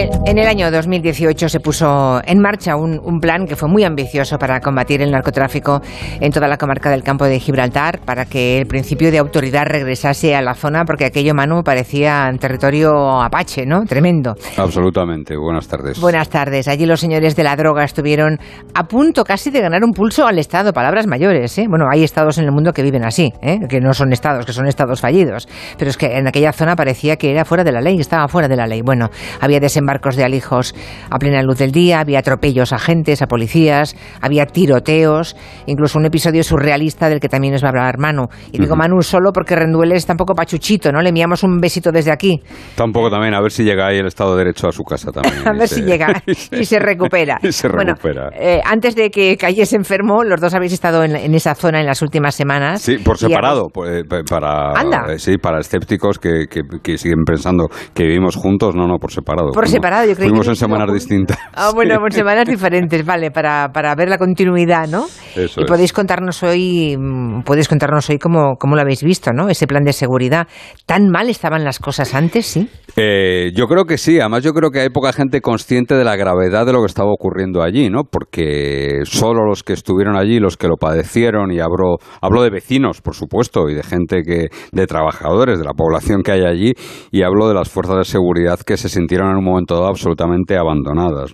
En el año 2018 se puso en marcha un, un, plan que fue muy ambicioso para combatir el narcotráfico en toda la comarca del campo de Gibraltar, para que el principio de autoridad regresase a la zona, porque aquello, Manu, parecía territorio apache, ¿no? Tremendo. Absolutamente. Buenas tardes. Buenas tardes. Allí los señores de la droga estuvieron a punto casi de ganar un pulso al Estado. Palabras mayores, ¿eh? Bueno, hay estados en el mundo que viven así, ¿eh? que no son estados, que son estados fallidos. Pero es que en aquella zona parecía que era fuera de la ley, estaba fuera de la ley. Bueno, había desembarcado barcos de alijos a plena luz del día, había atropellos a agentes, a policías, había tiroteos, incluso un episodio surrealista del que también nos va a hablar Manu. Y digo Manu solo porque Rendueles está un poco pachuchito, ¿no? Le enviamos un besito desde aquí. Tampoco también, a ver si llega ahí el Estado de Derecho a su casa también. a ver si llega y se recupera. y se recupera. Bueno, eh, antes de que cayese enfermo, los dos habéis estado en, en, esa zona en las últimas semanas. Sí, por separado, pues, para, Anda. sí, para escépticos que, que, que, siguen pensando que vivimos juntos, no, no, por separado. Por separado, yo creo Fuimos que en semanas distintas. Ah, bueno, en semanas diferentes, vale, para, para ver la continuidad, ¿no? Eso y es. podéis contarnos hoy, mm, podéis contarnos hoy cómo, cómo lo habéis visto, ¿no? Ese plan de seguridad. ¿Tan mal estaban las cosas antes, sí? Eh, yo creo que sí, además yo creo que hay poca gente consciente de la gravedad de lo que estaba ocurriendo allí, ¿no? Porque solo los que estuvieron allí, los que lo padecieron, y hablo, hablo de vecinos, por supuesto, y de gente que, de trabajadores, de la población que hay allí, y hablo de las fuerzas de seguridad que se sintieron en un momento dado absolutamente abandonadas.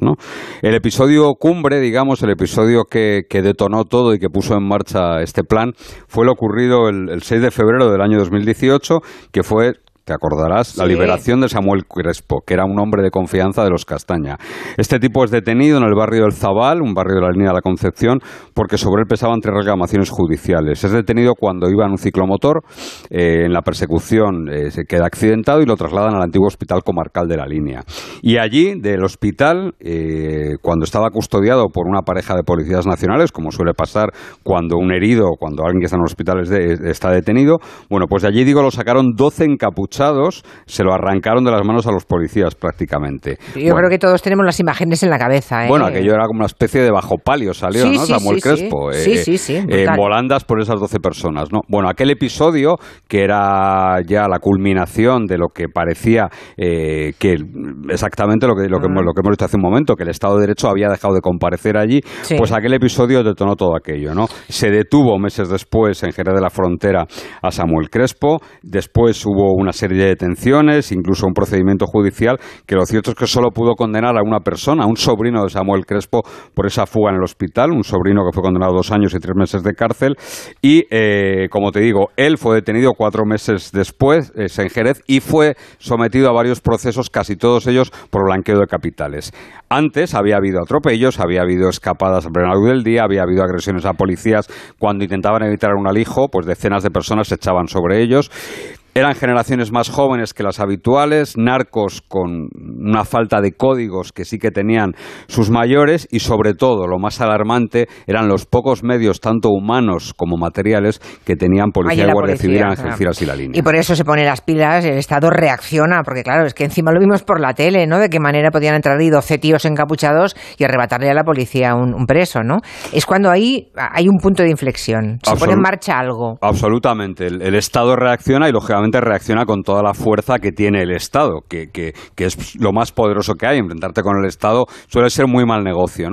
El episodio cumbre, digamos, el episodio que, que detonó todo y que puso en marcha este plan, fue lo ocurrido el, el 6 de febrero del año 2018, que fue te acordarás, la liberación de Samuel Crespo, que era un hombre de confianza de los Castaña. Este tipo es detenido en el barrio del Zabal, un barrio de la línea de la Concepción, porque sobre él pesaban tres reclamaciones judiciales. Es detenido cuando iba en un ciclomotor, eh, en la persecución eh, se queda accidentado y lo trasladan al antiguo hospital comarcal de la línea. Y allí, del hospital, eh, cuando estaba custodiado por una pareja de policías nacionales, como suele pasar cuando un herido o cuando alguien que está en el hospital es de- está detenido, bueno, pues de allí, digo, lo sacaron 12 encapuchados, se lo arrancaron de las manos a los policías prácticamente. Yo Bueno, creo que todos tenemos las imágenes en la cabeza, ¿eh? bueno, aquello era como una especie de bajo palio, salió, Sí, ¿no? sí, Samuel sí. Crespo. Sí, sí, sí, eh, volandas por esas 12 personas, ¿no? Bueno, aquel episodio, que era ya la culminación de lo que parecía eh, que exactamente lo que, lo, que, hemos- lo que hemos dicho hace un momento, que el Estado de Derecho había dejado de comparecer allí, pues aquel episodio detonó todo aquello, ¿no? Se detuvo meses después en Jerez de la Frontera a Samuel Crespo, después hubo una serie de detenciones, incluso un procedimiento judicial, que lo cierto es que solo pudo condenar a una persona, a un sobrino de Samuel Crespo, por esa fuga en el hospital, un sobrino que fue condenado a dos años y tres meses de cárcel, y eh, como te digo, él fue detenido cuatro meses después eh, en Jerez y fue sometido a varios procesos, casi todos ellos por blanqueo de capitales. Antes había habido atropellos, había habido escapadas a plena luz del día, había habido agresiones a policías cuando intentaban evitar un alijo, pues decenas de personas se echaban sobre ellos. Eran generaciones más jóvenes que las habituales, narcos con una falta de códigos que sí que tenían sus mayores y sobre todo, lo más alarmante, eran los pocos medios, tanto humanos como materiales, que tenían policía y guardia civil en Algeciras y la línea. Y por eso se pone las pilas, el Estado reacciona, porque claro, es que encima lo vimos por la tele, ¿no? De qué manera podían entrar ahí 12 tíos encapuchados y arrebatarle a la policía un, un preso, ¿no? Es cuando ahí hay un punto de inflexión, se pone en marcha algo. Absolutamente. El, el Estado reacciona y, lógicamente, reacciona con toda la fuerza que tiene el Estado, que, es lo más poderoso que hay. Enfrentarte con el Estado suele ser muy mal negocio.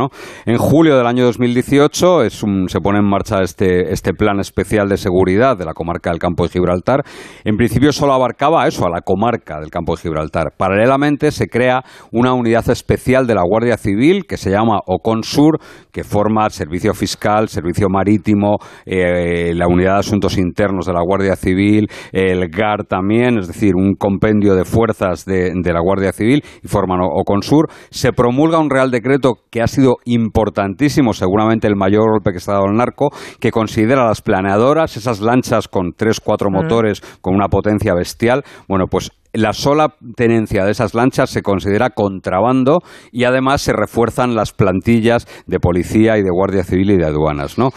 En julio del año 2018 es un- se pone en marcha este, este plan especial de seguridad de la comarca del Campo de Gibraltar. En principio solo abarcaba eso, a la comarca del Campo de Gibraltar. Paralelamente se crea una unidad especial de la Guardia Civil que se llama OCONSUR, que forma servicio fiscal, servicio marítimo, eh, la unidad de asuntos internos de la Guardia Civil, el También, es decir, un compendio de fuerzas de, de la Guardia Civil y forman OCONSUR. Se promulga un Real Decreto que ha sido importantísimo, seguramente el mayor golpe que se ha dado al narco, que considera las planeadoras, esas lanchas con tres, cuatro motores, con una potencia bestial, bueno, pues la sola tenencia de esas lanchas se considera contrabando y además se refuerzan las plantillas de policía y de guardia civil y de aduanas. ¿no?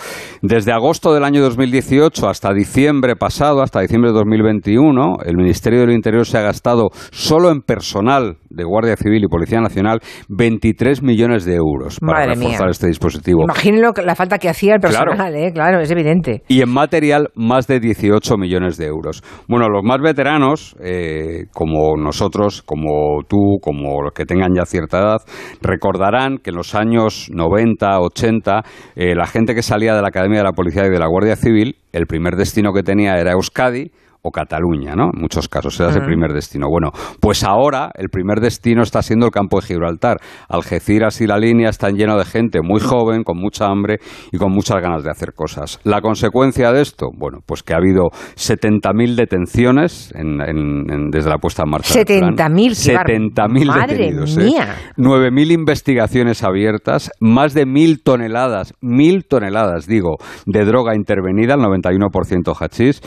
Desde agosto del año 2018 hasta diciembre pasado, hasta diciembre de 2021, el Ministerio del Interior se ha gastado solo en personal de Guardia Civil y Policía Nacional 23 millones de euros para reforzar este dispositivo. Imagínenlo la falta que hacía el personal, claro. ¿eh? claro, es evidente. Y en material más de 18 millones de euros. Bueno, los más veteranos, eh, como nosotros, como tú, como los que tengan ya cierta edad, recordarán que en los años 90, 80, eh, la gente que salía de la Academia de la Policía y de la Guardia Civil, el primer destino que tenía era Euskadi, o Cataluña, ¿no? En muchos casos era el primer destino. Bueno, pues ahora el primer destino está siendo el campo de Gibraltar. Algeciras y la línea están llenos de gente muy joven, con mucha hambre y con muchas ganas de hacer cosas. La consecuencia de esto, bueno, pues que ha habido 70.000 detenciones desde la puesta en marcha. 70.000 70.000 detenidos. ¿eh? Mía. 9.000 investigaciones abiertas, más de 1.000 toneladas, 1.000 toneladas, digo, de droga intervenida, el 91% hachís.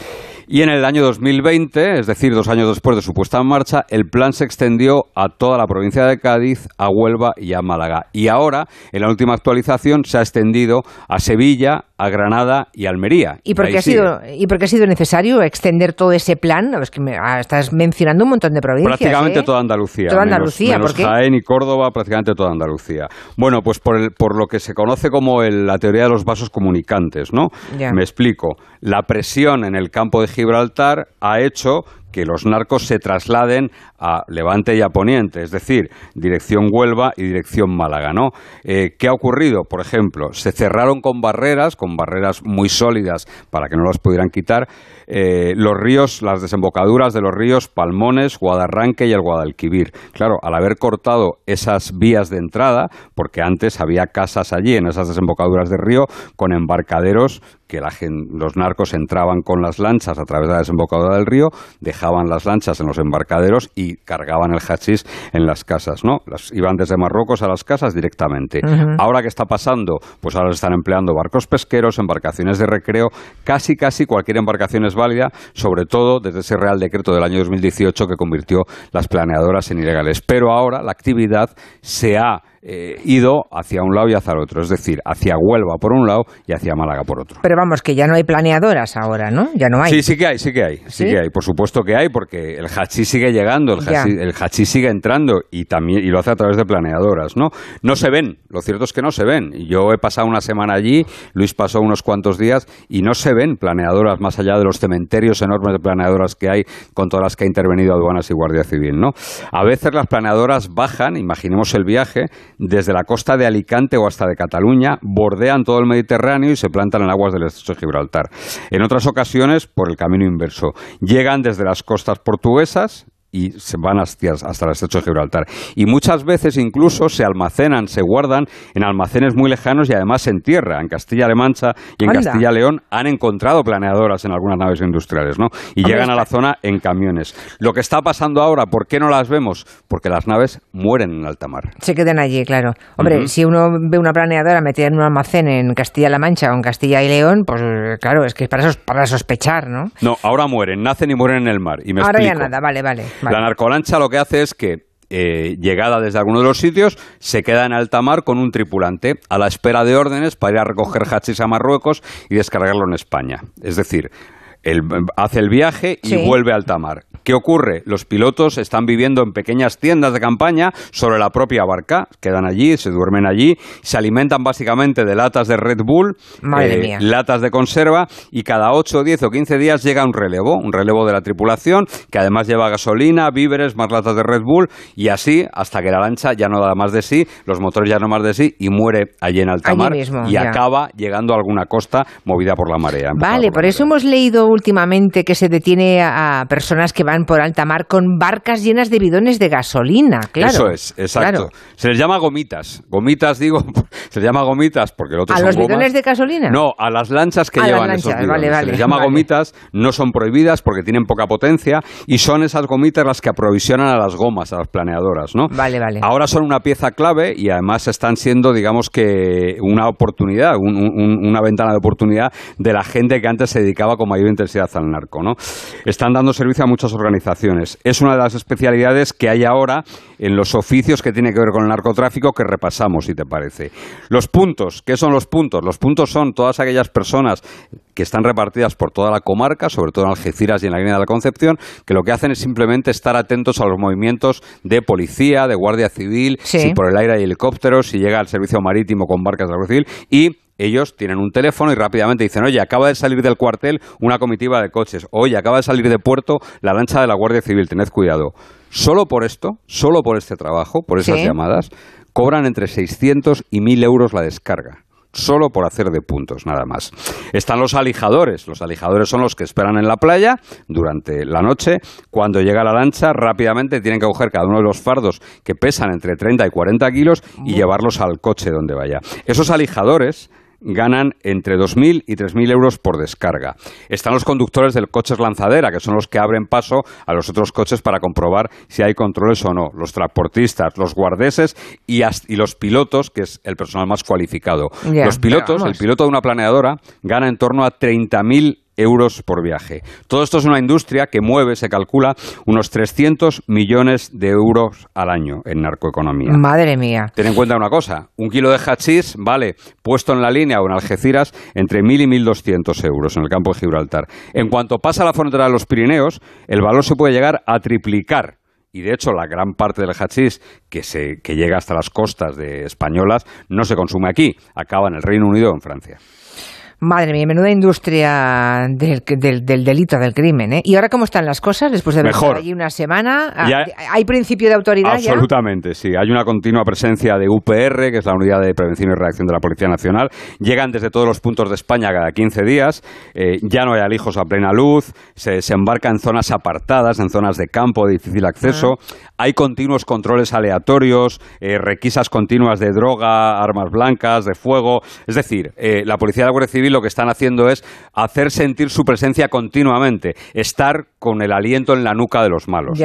Y en el año 2020, es decir, dos años después de su puesta en marcha, el plan se extendió a toda la provincia de Cádiz, a Huelva y a Málaga. Y ahora, en la última actualización, se ha extendido a Sevilla, a Granada y Almería. ¿Y por, qué ha sido, ¿Y por qué ha sido necesario extender todo ese plan? Es que me, ah, estás mencionando un montón de provincias. Prácticamente ¿eh? toda Andalucía. Toda Andalucía, menos, Jaén y Córdoba, prácticamente toda Andalucía. Bueno, pues por, el, por lo que se conoce como la teoría de los vasos comunicantes, ¿no? Me explico. La presión en el campo de Gibraltar ha hecho que los narcos se trasladen a Levante y a Poniente, es decir, dirección Huelva y dirección Málaga, ¿no? Eh, ¿Qué ha ocurrido? Por ejemplo, se cerraron con barreras, con barreras muy sólidas para que no las pudieran quitar, eh, los ríos, las desembocaduras de los ríos Palmones, Guadarranque y el Guadalquivir. Claro, al haber cortado esas vías de entrada, porque antes había casas allí en esas desembocaduras del río con embarcaderos que la los narcos entraban con las lanchas a través de la desembocadura del río, dejaban las lanchas en los embarcaderos y cargaban el hachís en las casas, ¿no? Las, iban desde Marruecos a las casas directamente. Ahora qué está pasando, pues ahora se están empleando barcos pesqueros, embarcaciones de recreo, casi casi cualquier embarcación es válida, sobre todo desde ese Real Decreto del año 2018 que convirtió las planeadoras en ilegales. Pero ahora la actividad se ha eh, ido hacia un lado y hacia el otro, es decir, hacia Huelva por un lado y hacia Málaga por otro. Pero vamos, que ya no hay planeadoras ahora, ¿no? Ya no hay. Sí, sí que hay, sí que hay, sí, que hay, por supuesto que hay, porque el hachí sigue llegando, el hachí, sigue entrando y también y lo hace a través de planeadoras, ¿no? No se ven, lo cierto es que no se ven. Yo he pasado una semana allí, Luis pasó unos cuantos días y no se ven planeadoras más allá de los cementerios enormes de planeadoras que hay con todas las que ha intervenido aduanas y Guardia Civil, ¿no? A veces las planeadoras bajan, imaginemos el viaje, desde la costa de Alicante o hasta de Cataluña, bordean todo el Mediterráneo y se plantan en aguas del estrecho de Gibraltar. En otras ocasiones, por el camino inverso, llegan desde las costas portuguesas, y se van hasta, hasta el estrecho de Gibraltar. Y muchas veces incluso se almacenan, se guardan en almacenes muy lejanos y además en tierra. En Castilla-La Mancha y en Castilla-León han encontrado planeadoras en algunas naves industriales, ¿no? Y llegan a la zona en camiones. Lo que está pasando ahora, ¿por qué no las vemos? Porque las naves mueren en alta mar. Se quedan allí, claro. Hombre, si uno ve una planeadora metida en un almacén en Castilla-La Mancha o en Castilla y León, pues claro, es que es para, para sospechar, ¿no? No, ahora mueren, nacen y mueren en el mar. Y me ahora ya nada, vale, vale. La narcolancha lo que hace es que eh, llegada desde alguno de los sitios, se queda en alta mar con un tripulante a la espera de órdenes para ir a recoger hachís a Marruecos y descargarlo en España. Es decir, hace el viaje y vuelve a alta mar. ¿Qué ocurre? Los pilotos están viviendo en pequeñas tiendas de campaña sobre la propia barca, quedan allí, se duermen allí, se alimentan básicamente de latas de Red Bull, eh, latas de conserva y cada 8, 10 o 15 días llega un relevo, un relevo de la tripulación que además lleva gasolina, víveres, más latas de Red Bull y así hasta que la lancha ya no da más de sí, los motores ya no más de sí y muere allí en alta mar y acaba llegando a alguna costa movida por la marea. Vale, por, eso hemos leído últimamente que se detiene a personas que van por alta mar con barcas llenas de bidones de gasolina, claro. Eso es, exacto. Se les llama gomitas. Gomitas, digo, se les llama gomitas porque el otro ¿A los bidones de gasolina? No, a las lanchas que llevan esos bidones. se les llama gomitas, no son prohibidas porque tienen poca potencia y son esas gomitas las que aprovisionan a las gomas, a las planeadoras, ¿no? Vale, vale. Ahora son una pieza clave y además están siendo, digamos que, una oportunidad, una ventana de oportunidad de la gente que antes se dedicaba con mayor intensidad al narco, ¿no? Están dando servicio a muchas organizaciones organizaciones. Es una de las especialidades que hay ahora en los oficios que tienen que ver con el narcotráfico que repasamos, si te parece. Los puntos, ¿qué son los puntos? Los puntos son todas aquellas personas que están repartidas por toda la comarca, sobre todo en Algeciras y en la línea de la Concepción, que lo que hacen es simplemente estar atentos a los movimientos de policía, de guardia civil, si por el aire hay helicópteros, si llega al servicio marítimo con barcas de la Guardia Civil y ellos tienen un teléfono y rápidamente dicen, oye, acaba de salir del cuartel una comitiva de coches, oye, acaba de salir de puerto la lancha de la Guardia Civil, tened cuidado. Solo por esto, solo por este trabajo, por esas llamadas, cobran entre 600 y 1000 euros la descarga solo por hacer de puntos, nada más. Están los alijadores. Los alijadores son los que esperan en la playa durante la noche. Cuando llega la lancha, rápidamente tienen que coger cada uno de los fardos que pesan entre 30 y 40 kilos y llevarlos al coche donde vaya. Esos alijadores ganan entre 2.000 y 3.000 euros por descarga. Están los conductores del coches lanzadera, que son los que abren paso a los otros coches para comprobar si hay controles o no. Los transportistas, los guardeses y, los pilotos, que es el personal más cualificado. los pilotos, el piloto de una planeadora, gana en torno a 30.000 euros por viaje. Todo esto es una industria que mueve, se calcula, unos 300 millones de euros al año en narcoeconomía. Madre mía. Ten en cuenta una cosa, un kilo de hachís vale, puesto en la línea o en Algeciras, entre 1.000 y 1.200 euros en el campo de Gibraltar. En cuanto pasa la frontera de los Pirineos, el valor se puede llegar a triplicar y de hecho la gran parte del hachís que, se, que llega hasta las costas de españolas no se consume aquí, acaba en el Reino Unido o en Francia. Madre mía, menuda industria del, del, delito, del crimen. ¿eh? ¿Y ahora cómo están las cosas después de estar allí una semana? Ah, ¿Hay principio de autoridad Absolutamente, sí. Hay una continua presencia de UPR, que es la Unidad de Prevención y Reacción de la Policía Nacional. Llegan desde todos los puntos de España cada 15 días. Eh, ya no hay alijos a plena luz. Se, se, embarca en zonas apartadas, en zonas de campo de difícil acceso. Ah. Hay continuos controles aleatorios, eh, requisas continuas de droga, armas blancas, de fuego. Es decir, eh, la Policía de la Guardia Civil lo que están haciendo es hacer sentir su presencia continuamente, estar con el aliento en la nuca de los malos.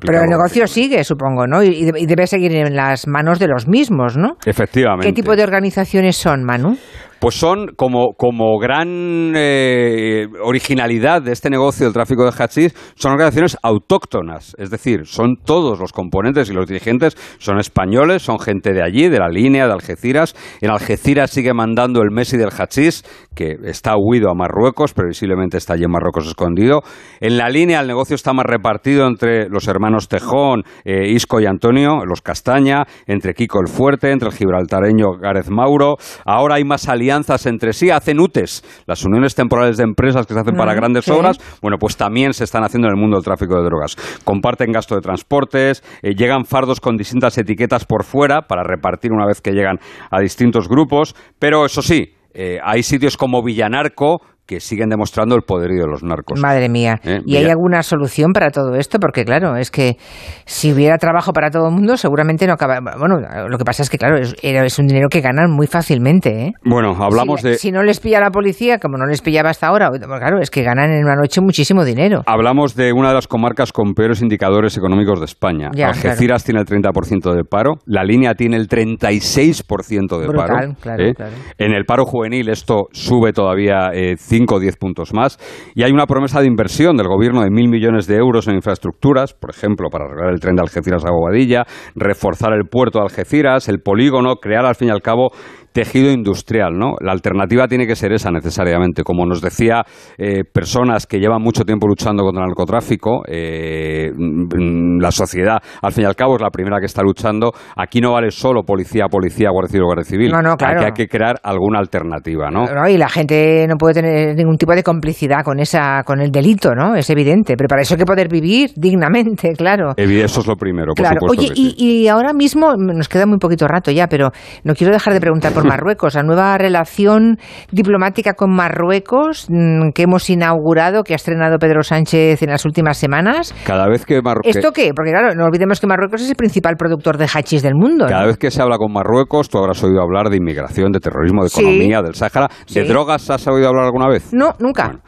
pero el negocio sigue, supongo, ¿no? Y, debe seguir en las manos de los mismos, ¿no? Efectivamente. ¿Qué tipo de organizaciones son, Manu? Pues son como, como gran eh, originalidad de este negocio del tráfico de hachís, son organizaciones autóctonas, es decir, son todos los componentes y los dirigentes son españoles, son gente de allí, de la línea de Algeciras. En Algeciras sigue mandando el Messi del hachís, que está huido a Marruecos, previsiblemente está allí en Marruecos escondido. En la línea el negocio está más repartido entre los hermanos Tejón, eh, Isco y Antonio, los Castaña, entre Kiko el Fuerte, entre el gibraltareño Gareth Mauro. Ahora hay más alianzas alianzas entre sí, hacen UTES, las uniones temporales de empresas que se hacen para mm, grandes obras, bueno, pues también se están haciendo en el mundo del tráfico de drogas. Comparten gasto de transportes, eh, llegan fardos con distintas etiquetas por fuera para repartir una vez que llegan a distintos grupos, pero eso sí, eh, hay sitios como Villanarco que siguen demostrando el poderío de los narcos. Madre mía. Eh, ¿Y hay alguna solución para todo esto? Porque claro, es que si hubiera trabajo para todo el mundo, seguramente no acaba. Bueno, lo que pasa es que claro, es, un dinero que ganan muy fácilmente. ¿eh? Bueno, hablamos de. Si no les pilla la policía, como no les pillaba hasta ahora, claro, es que ganan en una noche muchísimo dinero. Hablamos de una de las comarcas con peores indicadores económicos de España. Algeciras tiene el 30% de paro, la línea tiene el 36% de paro. Claro, ¿eh? claro. En el paro juvenil esto sube todavía eh, 5 o 10 puntos más. Y hay una promesa de inversión del gobierno de mil millones de euros en infraestructuras, por ejemplo, para arreglar el tren de Algeciras a Bobadilla, reforzar el puerto de Algeciras, el polígono, crear al fin y al cabo tejido industrial, ¿no? La alternativa tiene que ser esa necesariamente. Como nos decía eh, personas que llevan mucho tiempo luchando contra el narcotráfico, eh, mm, la sociedad, al fin y al cabo, es la primera que está luchando. Aquí no vale solo policía, policía, guardia civil, guardia civil. No, no, claro. Aquí hay que crear alguna alternativa, ¿no? Y la gente no puede tener ningún tipo de complicidad con esa, con el delito, ¿no? Es evidente. Pero para eso hay que poder vivir dignamente, claro. Eso es lo primero, por claro. Oye, y, y ahora mismo nos queda muy poquito rato ya, pero no quiero dejar de preguntar por Marruecos, la nueva relación diplomática con Marruecos mm, que hemos inaugurado, que ha estrenado Pedro Sánchez en las últimas semanas. Cada vez que Marruecos... ¿Esto qué? Porque claro, no olvidemos que Marruecos es el principal productor de hachís del mundo. Cada vez que se habla con Marruecos, tú habrás oído hablar de inmigración, de terrorismo, de economía, del Sáhara. ¿De drogas has oído hablar alguna vez? No, nunca.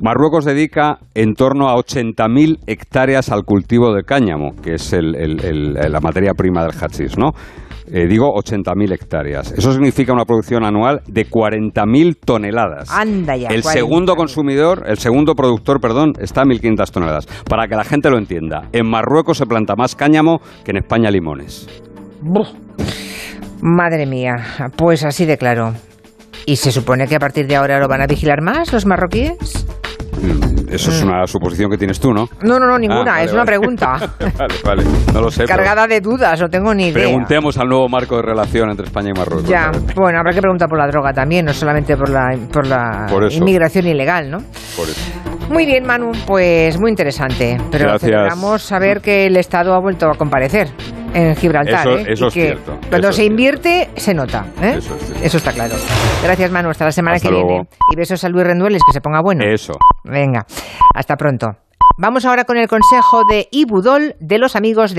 Marruecos dedica en torno a 80.000 hectáreas al cultivo de cáñamo, que es la materia prima del hachís, ¿no? Eh, digo 80.000 hectáreas. Eso significa una producción anual de 40.000 toneladas. Anda ya. El 40.000. segundo consumidor, el segundo productor, perdón, está a 1.500 toneladas. Para que la gente lo entienda, en Marruecos se planta más cáñamo que en España limones. Buf. Madre mía, pues así de claro. ¿Y se supone que a partir de ahora lo van a vigilar más los marroquíes? Mm, Eso es una suposición que tienes tú, ¿no? No, no, no, ninguna, Ah, vale, es una vale. pregunta. vale, vale, no lo sé. pero Cargada de dudas, no tengo ni idea. Preguntemos al nuevo marco de relación entre España y Marruecos. Ya, bueno, habrá que preguntar por la droga también, no solamente por la, por la Por inmigración ilegal, ¿no? por eso. Muy bien, Manu, pues muy interesante. Pero Gracias. celebramos saber que el Estado ha vuelto a comparecer en Gibraltar. Eso- ¿eh? eso Y es que cierto, Cuando eso se invierte, se nota. ¿eh? Eso es cierto. está claro. Gracias, Manu. Hasta la semana Hasta que luego. viene. Y besos a Luis Rendueles, que se ponga bueno. Eso. Venga, hasta pronto. Vamos ahora con el consejo de Ibudol de los amigos de